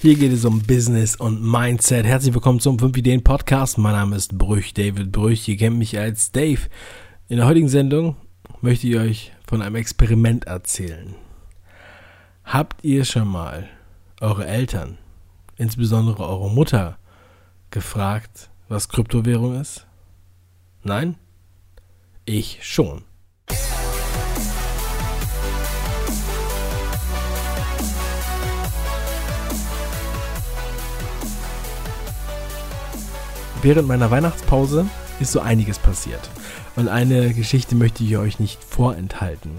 Hier geht es um Business und Mindset. Herzlich willkommen zum 5 Ideen Podcast. Mein Name ist Brüch, David Brüch. Ihr kennt mich als Dave. In der heutigen Sendung möchte ich euch von einem Experiment erzählen. Habt ihr schon mal eure Eltern, insbesondere eure Mutter, gefragt, was Kryptowährung ist? Nein? Ich schon. Während meiner Weihnachtspause ist so einiges passiert. Und eine Geschichte möchte ich euch nicht vorenthalten.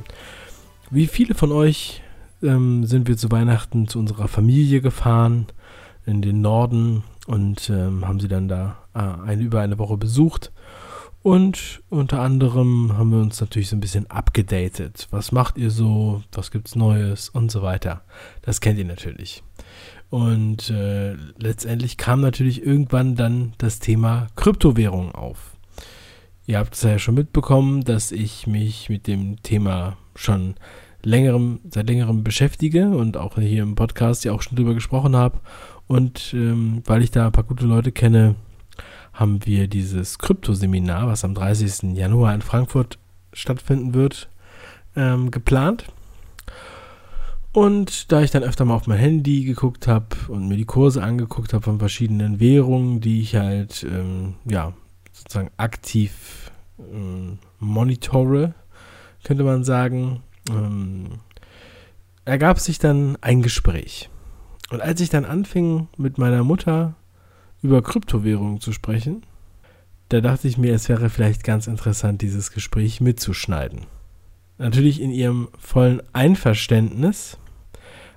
Wie viele von euch ähm, sind wir zu Weihnachten zu unserer Familie gefahren in den Norden und ähm, haben sie dann da äh, eine, über eine Woche besucht. Und unter anderem haben wir uns natürlich so ein bisschen abgedatet. Was macht ihr so? Was gibt's Neues? Und so weiter. Das kennt ihr natürlich. Und äh, letztendlich kam natürlich irgendwann dann das Thema Kryptowährung auf. Ihr habt es ja schon mitbekommen, dass ich mich mit dem Thema schon längerem, seit längerem beschäftige und auch hier im Podcast ja auch schon drüber gesprochen habe. Und ähm, weil ich da ein paar gute Leute kenne, haben wir dieses Kryptoseminar, was am 30. Januar in Frankfurt stattfinden wird, ähm, geplant. Und da ich dann öfter mal auf mein Handy geguckt habe und mir die Kurse angeguckt habe von verschiedenen Währungen, die ich halt ähm, ja sozusagen aktiv ähm, monitore, könnte man sagen, ähm, ergab sich dann ein Gespräch. Und als ich dann anfing mit meiner Mutter über Kryptowährungen zu sprechen, da dachte ich mir, es wäre vielleicht ganz interessant, dieses Gespräch mitzuschneiden. Natürlich in ihrem vollen Einverständnis,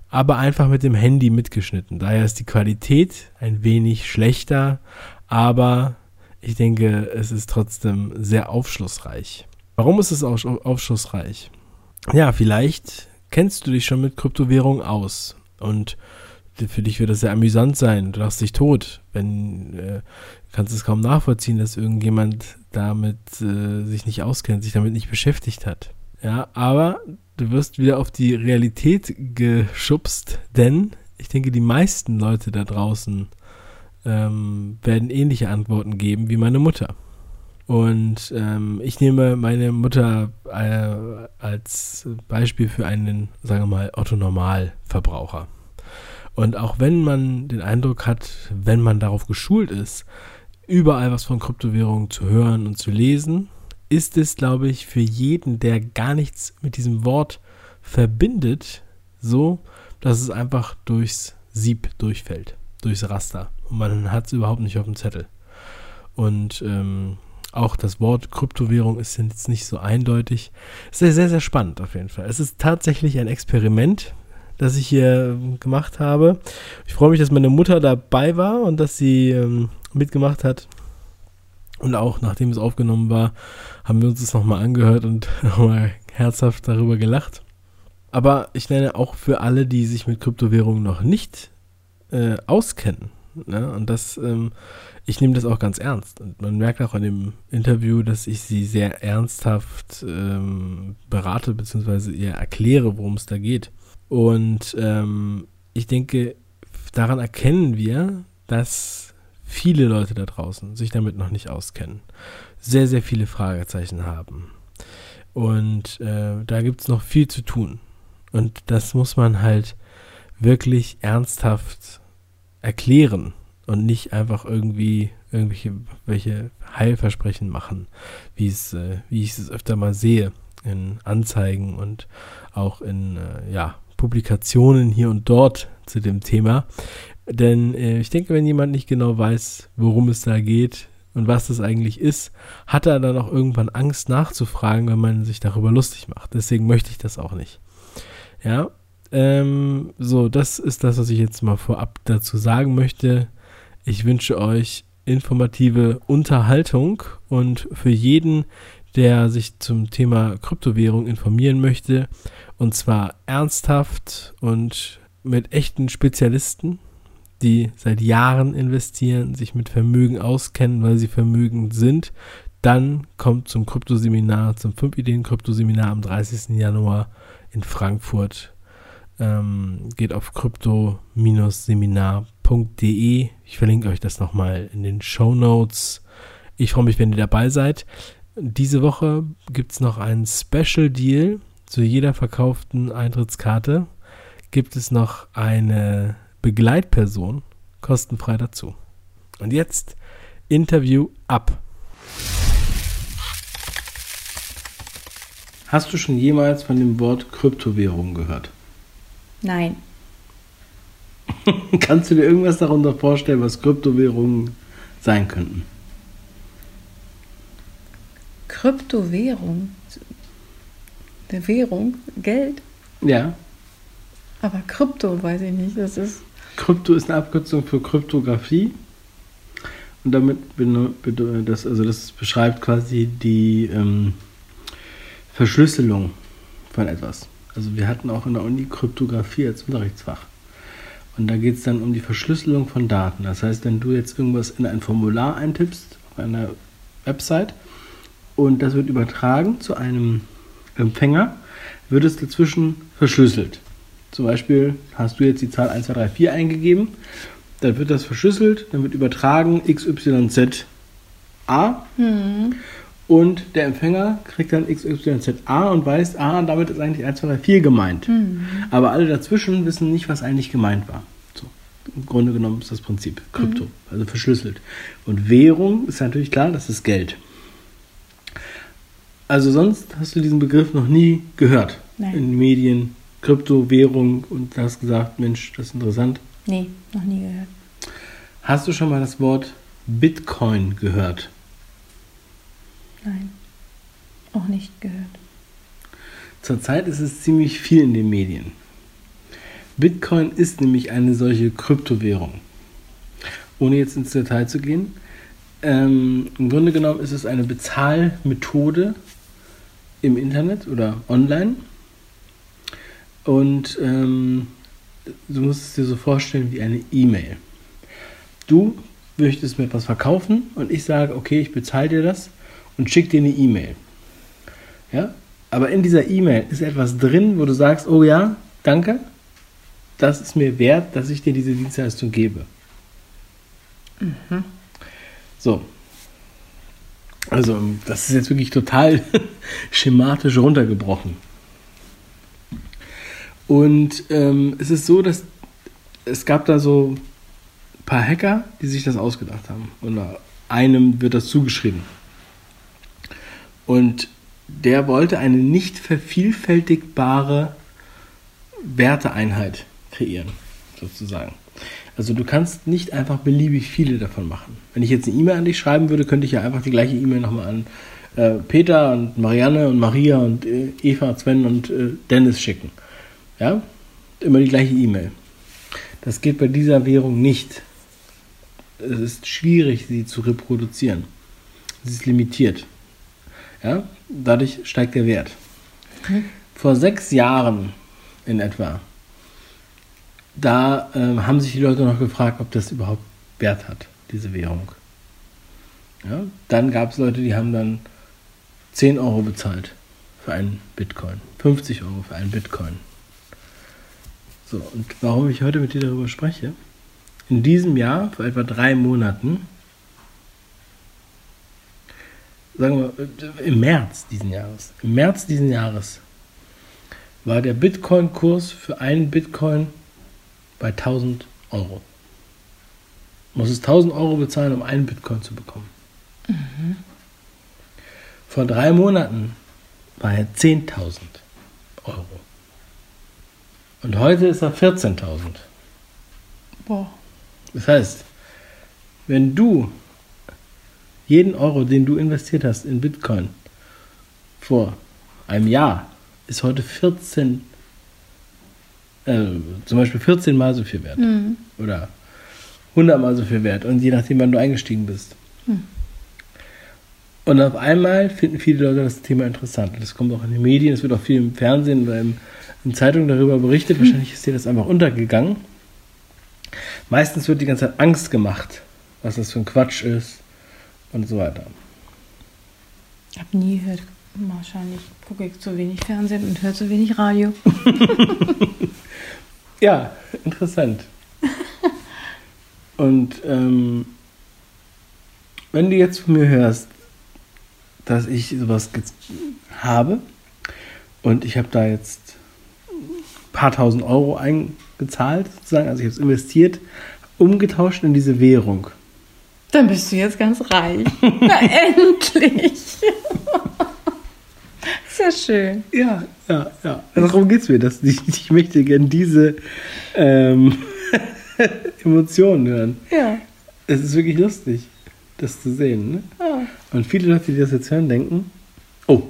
aber einfach mit dem Handy mitgeschnitten. Daher ist die Qualität ein wenig schlechter, aber ich denke, es ist trotzdem sehr aufschlussreich. Warum ist es aufschlussreich? Ja, vielleicht kennst du dich schon mit Kryptowährungen aus und für dich wird das sehr amüsant sein. Du lachst dich tot, wenn äh, kannst es kaum nachvollziehen, dass irgendjemand damit äh, sich nicht auskennt, sich damit nicht beschäftigt hat. Ja, aber du wirst wieder auf die Realität geschubst, denn ich denke, die meisten Leute da draußen ähm, werden ähnliche Antworten geben wie meine Mutter. Und ähm, ich nehme meine Mutter äh, als Beispiel für einen, sagen wir mal, Otto-Normal-Verbraucher. Und auch wenn man den Eindruck hat, wenn man darauf geschult ist, überall was von Kryptowährungen zu hören und zu lesen, ist es, glaube ich, für jeden, der gar nichts mit diesem Wort verbindet, so, dass es einfach durchs Sieb durchfällt, durchs Raster. Und man hat es überhaupt nicht auf dem Zettel. Und ähm, auch das Wort Kryptowährung ist jetzt nicht so eindeutig. Es ist sehr, sehr spannend auf jeden Fall. Es ist tatsächlich ein Experiment, das ich hier ähm, gemacht habe. Ich freue mich, dass meine Mutter dabei war und dass sie ähm, mitgemacht hat. Und auch nachdem es aufgenommen war, haben wir uns das nochmal angehört und nochmal herzhaft darüber gelacht. Aber ich nenne auch für alle, die sich mit Kryptowährungen noch nicht äh, auskennen. Ne? Und das, ähm, ich nehme das auch ganz ernst. Und man merkt auch in dem Interview, dass ich sie sehr ernsthaft ähm, berate, beziehungsweise ihr erkläre, worum es da geht. Und ähm, ich denke, daran erkennen wir, dass viele Leute da draußen sich damit noch nicht auskennen, sehr, sehr viele Fragezeichen haben. Und äh, da gibt es noch viel zu tun. Und das muss man halt wirklich ernsthaft erklären und nicht einfach irgendwie irgendwelche welche Heilversprechen machen, wie es, äh, wie ich es öfter mal sehe in Anzeigen und auch in äh, ja, Publikationen hier und dort zu dem Thema. Denn äh, ich denke, wenn jemand nicht genau weiß, worum es da geht und was das eigentlich ist, hat er dann auch irgendwann Angst nachzufragen, wenn man sich darüber lustig macht. Deswegen möchte ich das auch nicht. Ja, ähm, so, das ist das, was ich jetzt mal vorab dazu sagen möchte. Ich wünsche euch informative Unterhaltung und für jeden, der sich zum Thema Kryptowährung informieren möchte, und zwar ernsthaft und mit echten Spezialisten, die seit Jahren investieren, sich mit Vermögen auskennen, weil sie vermögend sind, dann kommt zum Kryptoseminar, zum 5 Ideen Kryptoseminar am 30. Januar in Frankfurt. Ähm, geht auf krypto-seminar.de. Ich verlinke euch das nochmal in den Show Notes. Ich freue mich, wenn ihr dabei seid. Diese Woche gibt es noch einen Special Deal. Zu jeder verkauften Eintrittskarte gibt es noch eine Begleitperson kostenfrei dazu. Und jetzt Interview ab. Hast du schon jemals von dem Wort Kryptowährung gehört? Nein. Kannst du dir irgendwas darunter vorstellen, was Kryptowährungen sein könnten? Kryptowährung? Eine Währung? Geld? Ja. Aber Krypto weiß ich nicht. Das ist. Krypto ist eine Abkürzung für Kryptographie. Und damit das, also das beschreibt quasi die ähm, Verschlüsselung von etwas. Also wir hatten auch in der Uni Kryptographie als Unterrichtsfach. Und da geht es dann um die Verschlüsselung von Daten. Das heißt, wenn du jetzt irgendwas in ein Formular eintippst auf einer Website und das wird übertragen zu einem Empfänger, wird es dazwischen verschlüsselt. Zum Beispiel hast du jetzt die Zahl 1, 2, 3, 4 eingegeben, dann wird das verschlüsselt, dann wird übertragen XYZ A. Mhm. Und der Empfänger kriegt dann XYZA und weiß, ah, damit ist eigentlich 1, 2, 3, 4 gemeint. Mhm. Aber alle dazwischen wissen nicht, was eigentlich gemeint war. So. Im Grunde genommen ist das Prinzip Krypto, mhm. also verschlüsselt. Und Währung ist natürlich klar, das ist Geld. Also sonst hast du diesen Begriff noch nie gehört Nein. in den Medien, Kryptowährung und du hast gesagt, Mensch, das ist interessant. Nee, noch nie gehört. Hast du schon mal das Wort Bitcoin gehört? Nein, auch nicht gehört. Zurzeit ist es ziemlich viel in den Medien. Bitcoin ist nämlich eine solche Kryptowährung. Ohne jetzt ins Detail zu gehen. Ähm, Im Grunde genommen ist es eine Bezahlmethode im Internet oder online. Und ähm, du musst es dir so vorstellen wie eine E-Mail. Du möchtest mir etwas verkaufen und ich sage, okay, ich bezahle dir das und schick dir eine E-Mail. Ja? Aber in dieser E-Mail ist etwas drin, wo du sagst, oh ja, danke, das ist mir wert, dass ich dir diese Dienstleistung gebe. Mhm. So. Also, das ist jetzt wirklich total schematisch runtergebrochen. Und ähm, es ist so, dass es gab da so ein paar Hacker, die sich das ausgedacht haben. Und einem wird das zugeschrieben. Und der wollte eine nicht vervielfältigbare Werteeinheit kreieren, sozusagen. Also du kannst nicht einfach beliebig viele davon machen. Wenn ich jetzt eine E-Mail an dich schreiben würde, könnte ich ja einfach die gleiche E-Mail nochmal an äh, Peter und Marianne und Maria und äh, Eva, Sven und äh, Dennis schicken. Ja? Immer die gleiche E-Mail. Das geht bei dieser Währung nicht. Es ist schwierig, sie zu reproduzieren. Sie ist limitiert. Ja? Dadurch steigt der Wert. Okay. Vor sechs Jahren in etwa, da äh, haben sich die Leute noch gefragt, ob das überhaupt Wert hat, diese Währung. Ja? Dann gab es Leute, die haben dann 10 Euro bezahlt für einen Bitcoin, 50 Euro für einen Bitcoin. So, und warum ich heute mit dir darüber spreche? In diesem Jahr, vor etwa drei Monaten, sagen wir, im März diesen Jahres, im März diesen Jahres war der Bitcoin-Kurs für einen Bitcoin bei 1000 Euro. Muss es 1000 Euro bezahlen, um einen Bitcoin zu bekommen. Mhm. Vor drei Monaten war er 10.000 Euro. Und heute ist er 14.000. Boah. Das heißt, wenn du jeden Euro, den du investiert hast in Bitcoin vor einem Jahr, ist heute 14, äh, zum Beispiel 14 mal so viel wert. Mhm. Oder 100 mal so viel wert. Und je nachdem, wann du eingestiegen bist. Mhm. Und auf einmal finden viele Leute das Thema interessant. Das kommt auch in den Medien, es wird auch viel im Fernsehen oder in, in Zeitungen darüber berichtet. Wahrscheinlich ist dir das einfach untergegangen. Meistens wird die ganze Zeit Angst gemacht, was das für ein Quatsch ist und so weiter. Ich habe nie gehört, wahrscheinlich gucke ich zu wenig Fernsehen und höre zu wenig Radio. Ja, interessant. Und ähm, wenn du jetzt von mir hörst, dass ich sowas habe und ich habe da jetzt ein paar tausend Euro eingezahlt, sozusagen, also ich habe es investiert, umgetauscht in diese Währung. Dann bist du jetzt ganz reich. Na, endlich. Sehr schön. Ja, ja, ja. Darum geht es mir. Dass ich, ich möchte gerne diese ähm, Emotionen hören. Ja. Es ist wirklich lustig, das zu sehen. Ne? ja. Und viele Leute, die das jetzt hören, denken, oh,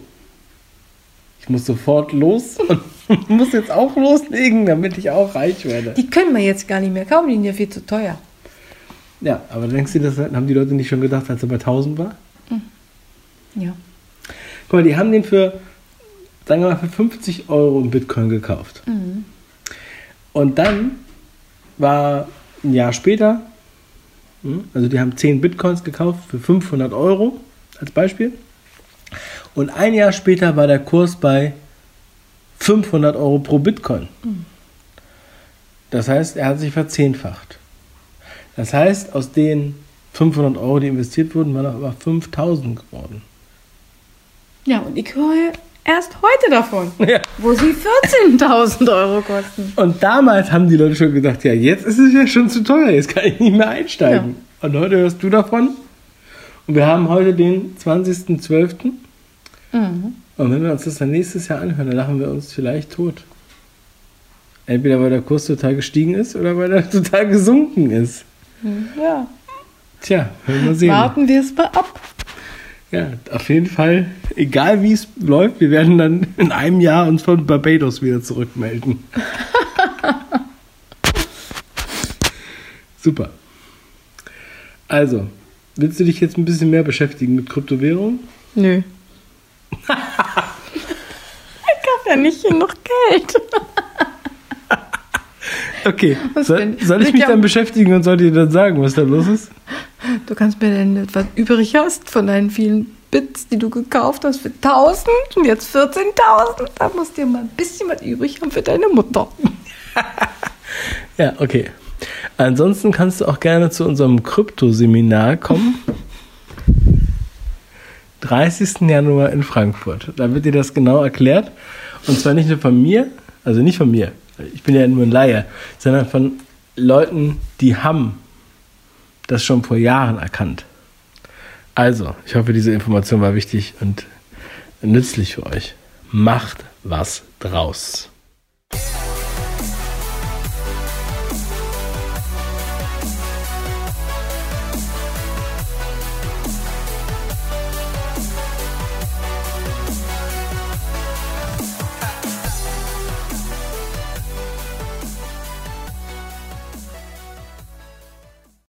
ich muss sofort los und muss jetzt auch loslegen, damit ich auch reich werde. Die können wir jetzt gar nicht mehr kaufen, die sind ja viel zu teuer. Ja, aber denkst du, das haben die Leute nicht schon gedacht, als er bei 1000 war? Ja. Guck mal, die haben den für, sagen wir mal, für 50 Euro in Bitcoin gekauft. Mhm. Und dann war ein Jahr später, hm, also die haben 10 Bitcoins gekauft für 500 Euro als Beispiel. Und ein Jahr später war der Kurs bei 500 Euro pro Bitcoin. Das heißt, er hat sich verzehnfacht. Das heißt, aus den 500 Euro, die investiert wurden, waren aber 5000 geworden. Ja, und ich höre erst heute davon, Ja. wo sie 14.000 Euro kosten. Und damals haben die Leute schon gedacht, ja, jetzt ist es ja schon zu teuer, jetzt kann ich nicht mehr einsteigen. Und heute hörst du davon. Und wir haben heute den 20.12. Mhm. Und wenn wir uns das dann nächstes Jahr anhören, dann lachen wir uns vielleicht tot. Entweder weil der Kurs total gestiegen ist oder weil er total gesunken ist. Ja. Tja, werden wir sehen. Warten wir es mal ab. Ja, auf jeden Fall, egal wie es läuft, wir werden dann in einem Jahr uns von Barbados wieder zurückmelden. Super. Also, willst du dich jetzt ein bisschen mehr beschäftigen mit Kryptowährungen? Nö. ich habe ja nicht genug Geld. Okay, soll, soll ich mich dann beschäftigen und soll dir dann sagen, was da los ist? Du kannst mir denn etwas übrig hast von deinen vielen Bits, die du gekauft hast für 1000 und jetzt 14.000. Da musst du dir mal ein bisschen was übrig haben für deine Mutter. Ja, okay. Ansonsten kannst du auch gerne zu unserem Kryptoseminar kommen. 30. Januar in Frankfurt. Da wird dir das genau erklärt. Und zwar nicht nur von mir, also nicht von mir, ich bin ja nur ein Laie, sondern von Leuten, die haben das schon vor Jahren erkannt. Also, ich hoffe, diese Information war wichtig und nützlich für euch. Macht was draus.